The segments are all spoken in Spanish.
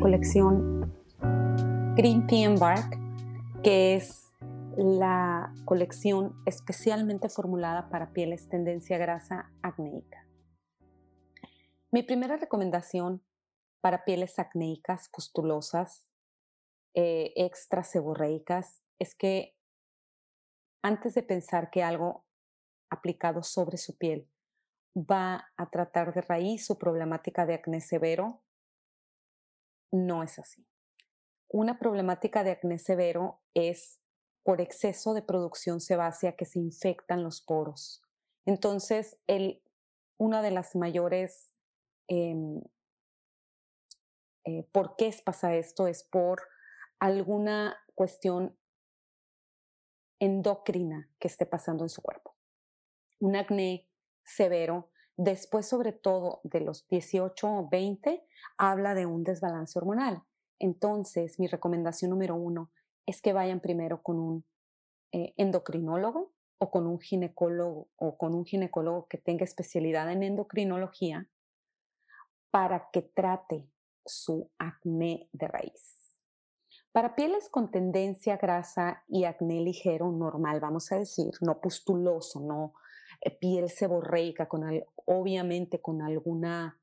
colección Green Tea and Bark, que es la colección especialmente formulada para pieles tendencia grasa acnéica. Mi primera recomendación para pieles acnéicas, pustulosas, eh, extra seborreicas, es que antes de pensar que algo aplicado sobre su piel va a tratar de raíz su problemática de acné severo, no es así. Una problemática de acné severo es por exceso de producción sebácea que se infectan los poros. Entonces, el, una de las mayores eh, eh, por qué pasa esto es por alguna cuestión endocrina que esté pasando en su cuerpo. Un acné severo, después sobre todo de los 18 o 20, habla de un desbalance hormonal. Entonces, mi recomendación número uno es que vayan primero con un eh, endocrinólogo o con un ginecólogo o con un ginecólogo que tenga especialidad en endocrinología para que trate su acné de raíz. Para pieles con tendencia grasa y acné ligero, normal, vamos a decir, no pustuloso, no piel seborreica, con obviamente con alguna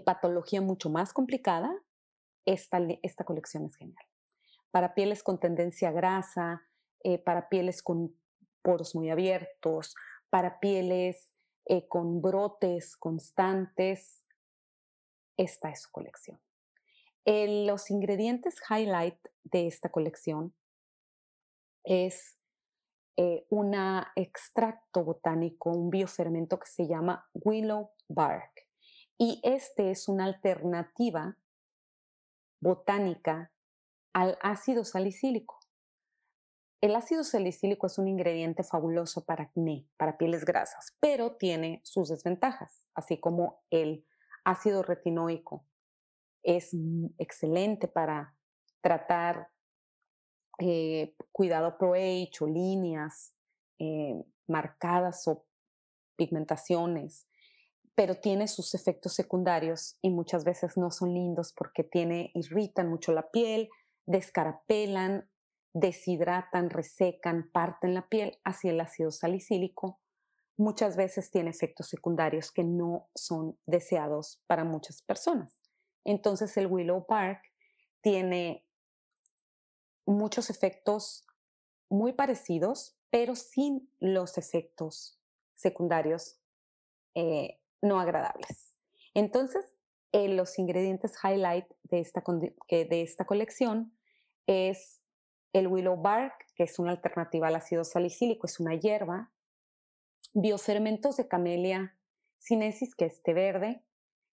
patología mucho más complicada, esta, esta colección es genial. Para pieles con tendencia grasa, eh, para pieles con poros muy abiertos, para pieles eh, con brotes constantes, esta es su colección. los ingredientes highlight de esta colección es eh, un extracto botánico, un biofermento que se llama willow bark. Y este es una alternativa botánica al ácido salicílico. El ácido salicílico es un ingrediente fabuloso para acné, para pieles grasas, pero tiene sus desventajas, así como el ácido retinoico es excelente para tratar eh, cuidado pro-age o líneas eh, marcadas o pigmentaciones, pero tiene sus efectos secundarios y muchas veces no son lindos porque tiene, irritan mucho la piel, descarapelan, deshidratan, resecan, parten la piel hacia el ácido salicílico. Muchas veces tiene efectos secundarios que no son deseados para muchas personas. Entonces el Willow Park tiene muchos efectos muy parecidos, pero sin los efectos secundarios eh, no agradables. Entonces, eh, los ingredientes highlight de esta, de esta colección es el willow bark, que es una alternativa al ácido salicílico, es una hierba, biofermentos de camelia sinensis, que es té verde,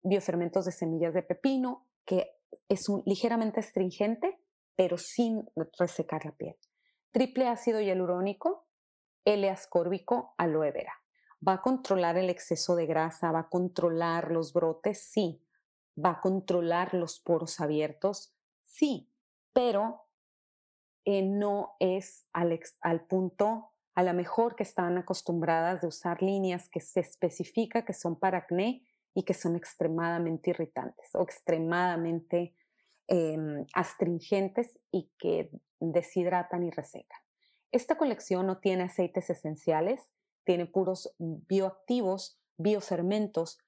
biofermentos de semillas de pepino, que es un, ligeramente astringente, pero sin resecar la piel. Triple ácido hialurónico, L-ascórbico, aloe vera. ¿Va a controlar el exceso de grasa? ¿Va a controlar los brotes? Sí. ¿Va a controlar los poros abiertos? Sí, pero eh, no es al, punto, a lo mejor que están acostumbradas de usar líneas que se especifica que son para acné y que son extremadamente irritantes o extremadamente Em, astringentes y que deshidratan y resecan. Esta colección no tiene aceites esenciales, tiene puros bioactivos, biofermentos,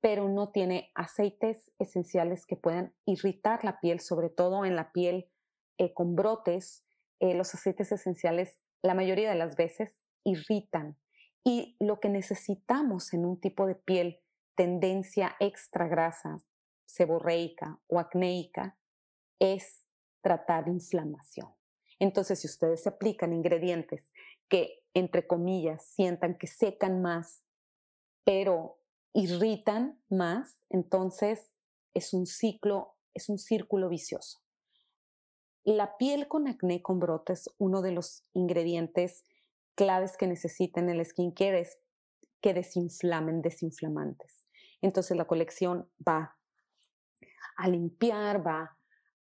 pero no tiene aceites esenciales que puedan irritar la piel, sobre todo en la piel eh, con brotes. Eh, los aceites esenciales la mayoría de las veces irritan y lo que necesitamos en un tipo de piel tendencia extra grasa, seborreica o acnéica es tratar inflamación. Entonces, si ustedes se aplican ingredientes que, entre comillas, sientan que secan más, pero irritan más, entonces es un ciclo, es un círculo vicioso. La piel con acné con brotes, uno de los ingredientes claves que necesitan el skincare es que desinflamen desinflamantes. Entonces la colección va a limpiar, va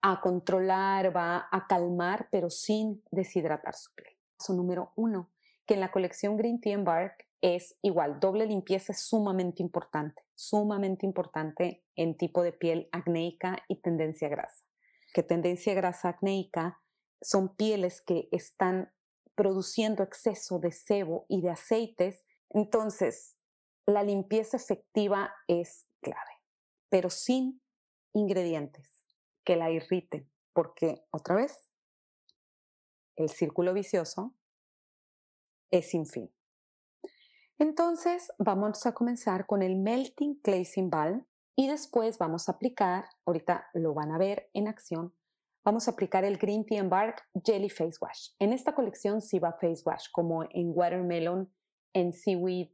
a controlar, va a calmar, pero sin deshidratar su piel. Paso número uno, que en la colección Green Tea and Bark es igual, doble limpieza es sumamente importante. sumamente importante en tipo de piel acnéica y tendencia grasa. Que tendencia grasa acnéica son pieles que están produciendo exceso de sebo y de aceites. Entonces, la limpieza efectiva es clave, pero sin ingredientes que la irriten, porque otra vez, el círculo vicioso es sin fin. Entonces, vamos a comenzar con el Melting Cleansing Balm y después vamos a aplicar, ahorita lo van a ver en acción, vamos a aplicar el Green Tea and Bark Jelly Face Wash. En esta colección sí va Face Wash, como en Watermelon, en Seaweed,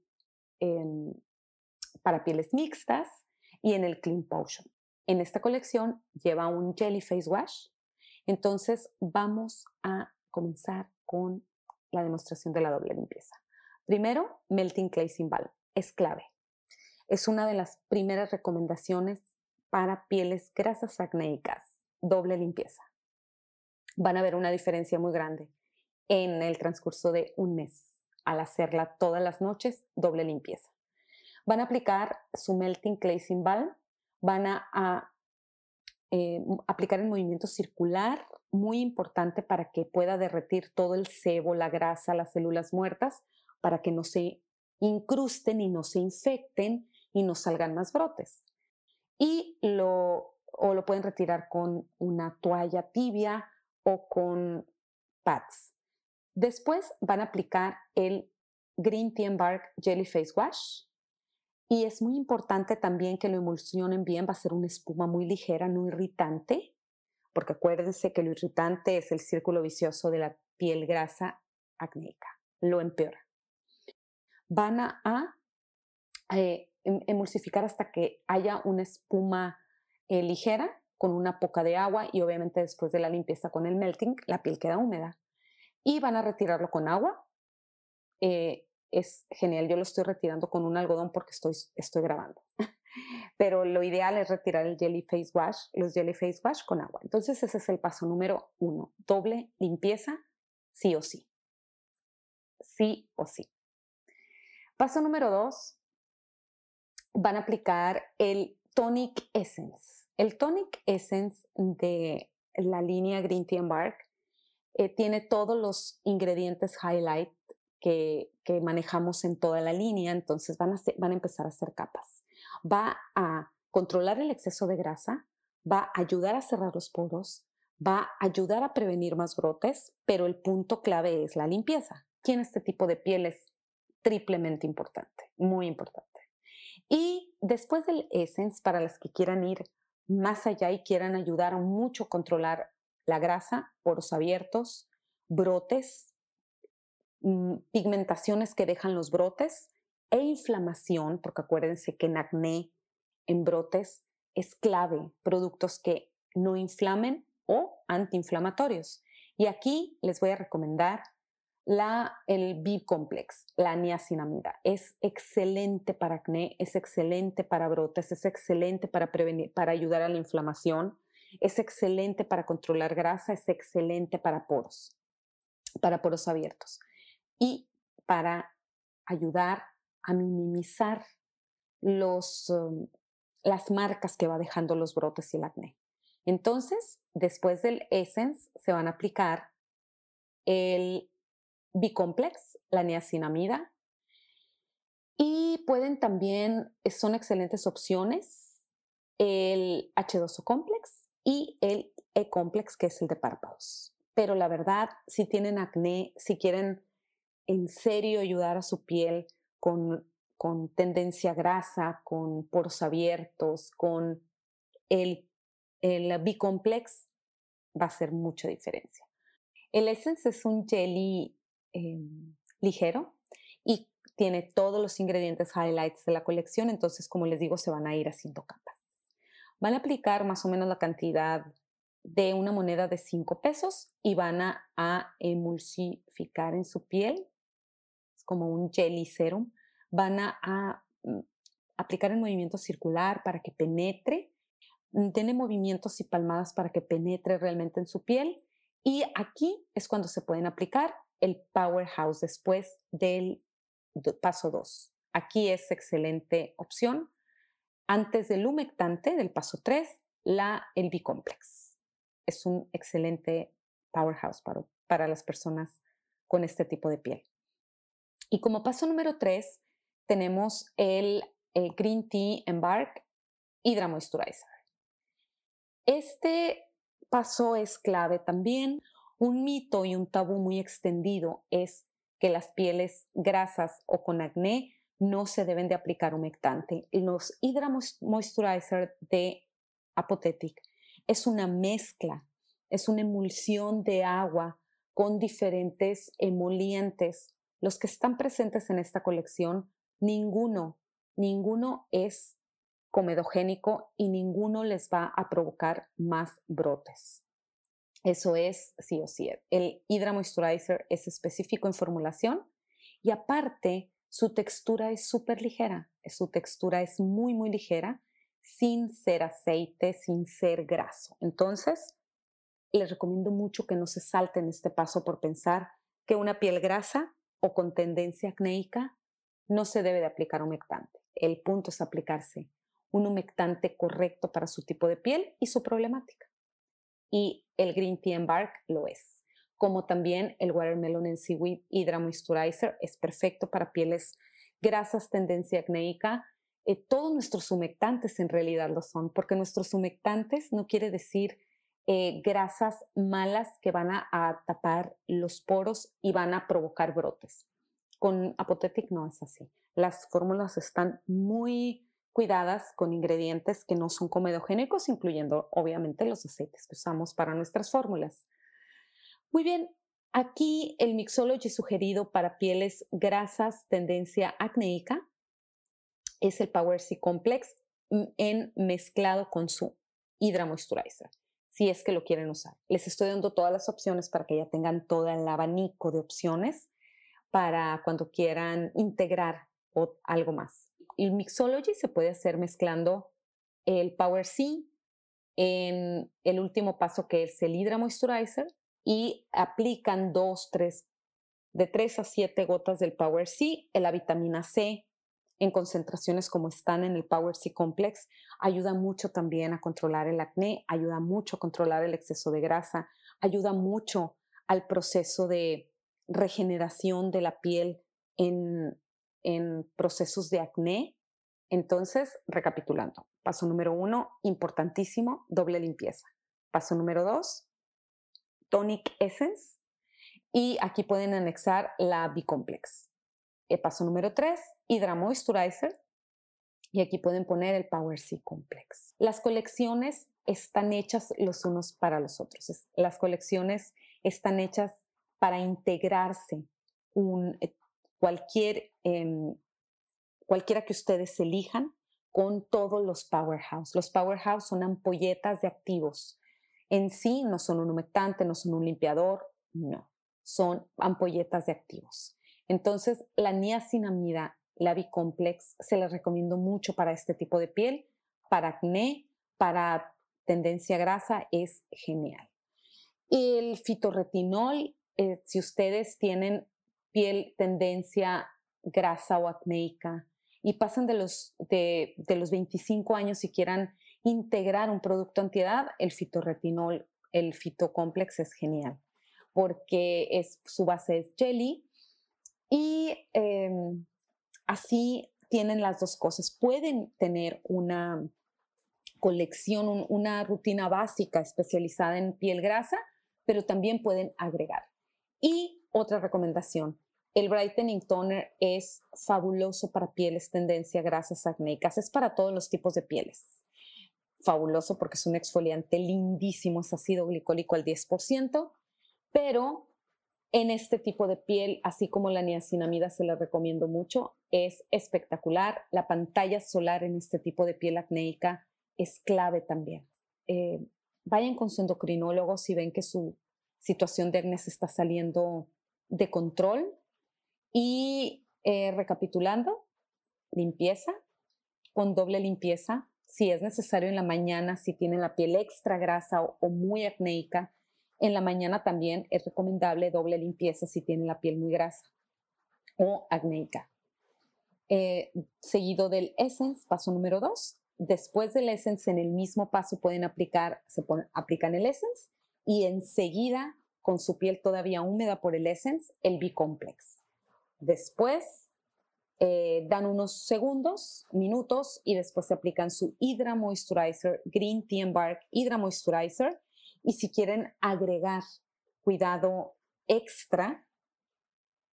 para pieles mixtas y en el Clean Potion. En esta colección lleva un Jelly Face Wash. Entonces vamos a comenzar con la demostración de la doble limpieza. Primero, Melting Clay Balm. Es clave. Es una de las primeras recomendaciones para pieles grasas acnéicas. Doble limpieza. Van a ver una diferencia muy grande en el transcurso de un mes al hacerla todas las noches, doble limpieza. Van a aplicar su Melting Cleansing Balm, van a, eh, aplicar el movimiento circular, muy importante para que pueda derretir todo el sebo, la grasa, las células muertas, para que no se incrusten y no se infecten y no salgan más brotes. Y lo, o lo pueden retirar con una toalla tibia o con pads. Después van a aplicar el Green Tea and Bark Jelly Face Wash. Y es muy importante también que lo emulsionen bien, va a ser una espuma muy ligera, no irritante, porque acuérdense que lo irritante es el círculo vicioso de la piel grasa acnéica, lo empeora van a, eh, em, emulsificar hasta que haya una espuma eh, ligera con una poca de agua y obviamente después de la limpieza con el melting la piel queda húmeda. Y van a retirarlo con agua. Eh, es genial, yo lo estoy retirando con un algodón porque estoy, estoy grabando. Pero lo ideal es retirar el Jelly Face Wash, los Jelly Face Wash con agua. Entonces ese es el paso número uno. Doble limpieza, sí o sí. Sí o sí. Paso número dos, van a aplicar el Tonic Essence. El Tonic Essence de la línea Green Tea and Bark eh, tiene todos los ingredientes highlight que, manejamos en toda la línea, entonces van a, van a empezar a hacer capas. Va a controlar el exceso de grasa, va a ayudar a cerrar los poros, va a ayudar a prevenir más brotes, pero el punto clave es la limpieza. ¿Quién este tipo de pieles triplemente importante, muy importante. Y después del Essence, para las que quieran ir más allá y quieran ayudar mucho a controlar la grasa, poros abiertos, brotes, pigmentaciones que dejan los brotes e inflamación, porque acuérdense que en acné, en brotes, es clave productos que no inflamen o antiinflamatorios. Y aquí les voy a recomendar la, el B-complex, la niacinamida, es excelente para acné, es excelente para brotes, es excelente para prevenir, para ayudar a la inflamación, es excelente para controlar grasa, es excelente para poros, para poros abiertos y para ayudar a minimizar los, um, las marcas que va dejando los brotes y el acné. Entonces, después del Essence, se van a aplicar el bicomplex, la niacinamida. Y pueden también, eh, son excelentes opciones, el H2O complex y el E-complex, que es el de párpados. Pero la verdad, si tienen acné, si quieren en serio ayudar a su piel con, con tendencia grasa, con poros abiertos, con el, el B-complex, va a hacer mucha diferencia. El Essence es un jelly Em, ligero y tiene todos los ingredientes highlights de la colección, entonces como les digo, se van a ir haciendo capas. Van a aplicar más o menos la cantidad de una moneda de 5 pesos y van a, emulsificar en su piel, como un jelly serum, van a, mm, aplicar el movimiento circular para que penetre, tiene movimientos y palmadas para que penetre realmente en su piel y aquí es cuando se pueden aplicar el powerhouse después del paso 2. Aquí es excelente opción Antes del humectante, del paso 3, la, el B-complex. Es un excelente powerhouse para, para las personas con este tipo de piel. Y como paso número 3, tenemos el eh, Green Tea Embark Hydra Moisturizer. Este paso es clave también. Un mito y un tabú muy extendido es que las pieles grasas o con acné no se deben de aplicar humectante. Los Hydra Moisturizer de Apothetic es una mezcla, es una emulsión de agua con diferentes emolientes. Los que están presentes en esta colección, ninguno, ninguno es comedogénico y ninguno les va a provocar más brotes. Eso es sí o sí. El Hydra Moisturizer es específico en formulación y aparte su textura es súper ligera, su textura es muy, muy ligera, sin ser aceite, sin ser graso. Entonces, les recomiendo mucho que no se salten este paso por pensar que una piel grasa o con tendencia acnéica no se debe de aplicar humectante. El punto es aplicarse un humectante correcto para su tipo de piel y su problemática. Y el Green Tea and Bark lo es como también el Watermelon and Seaweed Hydra Moisturizer es perfecto para pieles grasas, tendencia acnéica. Eh, todos nuestros humectantes en realidad lo son, porque nuestros humectantes no quiere decir eh, grasas malas que van a, tapar los poros y van a provocar brotes. Con Apothetic no es así. Las fórmulas están muy cuidadas con ingredientes que no son comedogénicos, incluyendo obviamente los aceites que usamos para nuestras fórmulas. Muy bien, aquí el Mixology sugerido para pieles grasas, tendencia acnéica, es el Power C Complex mm, en mezclado con su Hydra Moisturizer, si es que lo quieren usar. Les estoy dando todas las opciones para que ya tengan todo el abanico de opciones para cuando quieran integrar algo más. El Mixology se puede hacer mezclando el Power C en el último paso que es el Hydra Moisturizer y aplican dos, tres, de tres a siete gotas del Power C, la vitamina C en concentraciones como están en el Power C Complex, ayuda mucho también a controlar el acné, ayuda mucho a controlar el exceso de grasa, ayuda mucho al proceso de regeneración de la piel en, procesos de acné. Entonces, recapitulando, paso número uno, importantísimo, doble limpieza. Paso número dos, Tonic Essence y aquí pueden anexar la B-Complex. El paso número 3, Hydra Moisturizer y aquí pueden poner el Power C Complex. Las colecciones están hechas los unos para los otros. Las colecciones están hechas para integrarse un, eh, cualquier, em, cualquiera que ustedes elijan con todos los powerhouse. Los powerhouse son ampolletas de activos en sí no son un humectante, no son un limpiador, no, son ampolletas de activos. Entonces, la niacinamida, la bicomplex, se la recomiendo mucho para este tipo de piel, para acné, para tendencia grasa, es genial. El fitorretinol, eh, si ustedes tienen piel tendencia grasa o acnéica y pasan de los, de, los 25 años y quieran integrar un producto antiedad, el fitorretinol, el fitocomplex es genial, porque es, su base es jelly y em, así tienen las dos cosas. Pueden tener una colección, una rutina básica especializada en piel grasa, pero también pueden agregar. Y otra recomendación, el Brightening Toner es fabuloso para pieles tendencia grasas acnéicas, es para todos los tipos de pieles fabuloso porque es un exfoliante lindísimo, es ácido glicólico al 10%, pero en este tipo de piel, así como la niacinamida se la recomiendo mucho, es espectacular. La pantalla solar en este tipo de piel acnéica es clave también. Eh, vayan con su endocrinólogo si ven que su situación de acné se está saliendo de control. Y eh, recapitulando, limpieza, con doble limpieza, si es necesario en la mañana, si tienen la piel extra grasa o, muy acnéica. En la mañana también es recomendable doble limpieza si tienen la piel muy grasa o acnéica. Eh, seguido del Essence, paso número dos, después del Essence, en el mismo paso pueden aplicar, se aplican el Essence y enseguida, con su piel todavía húmeda por el Essence, el B-Complex. Después eh, dan unos segundos, minutos y después se aplican su Hydra Moisturizer, Green Tea and Bark Hydra Moisturizer. Y si quieren agregar cuidado extra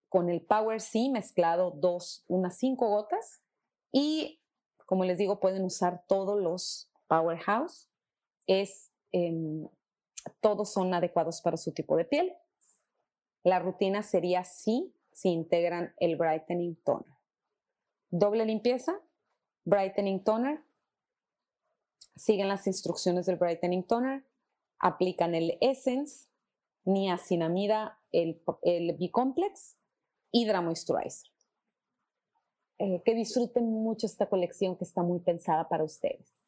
con el Power C mezclado dos, unas cinco gotas y como les digo pueden usar todos los Powerhouse. Es, em, todos son adecuados para su tipo de piel. La rutina sería si si integran el Brightening Toner. Doble limpieza, Brightening Toner, siguen las instrucciones del Brightening Toner, aplican el Essence, niacinamida, el, el B-Complex, Hydra Moisturizer. Eh, que disfruten mucho esta colección que está muy pensada para ustedes.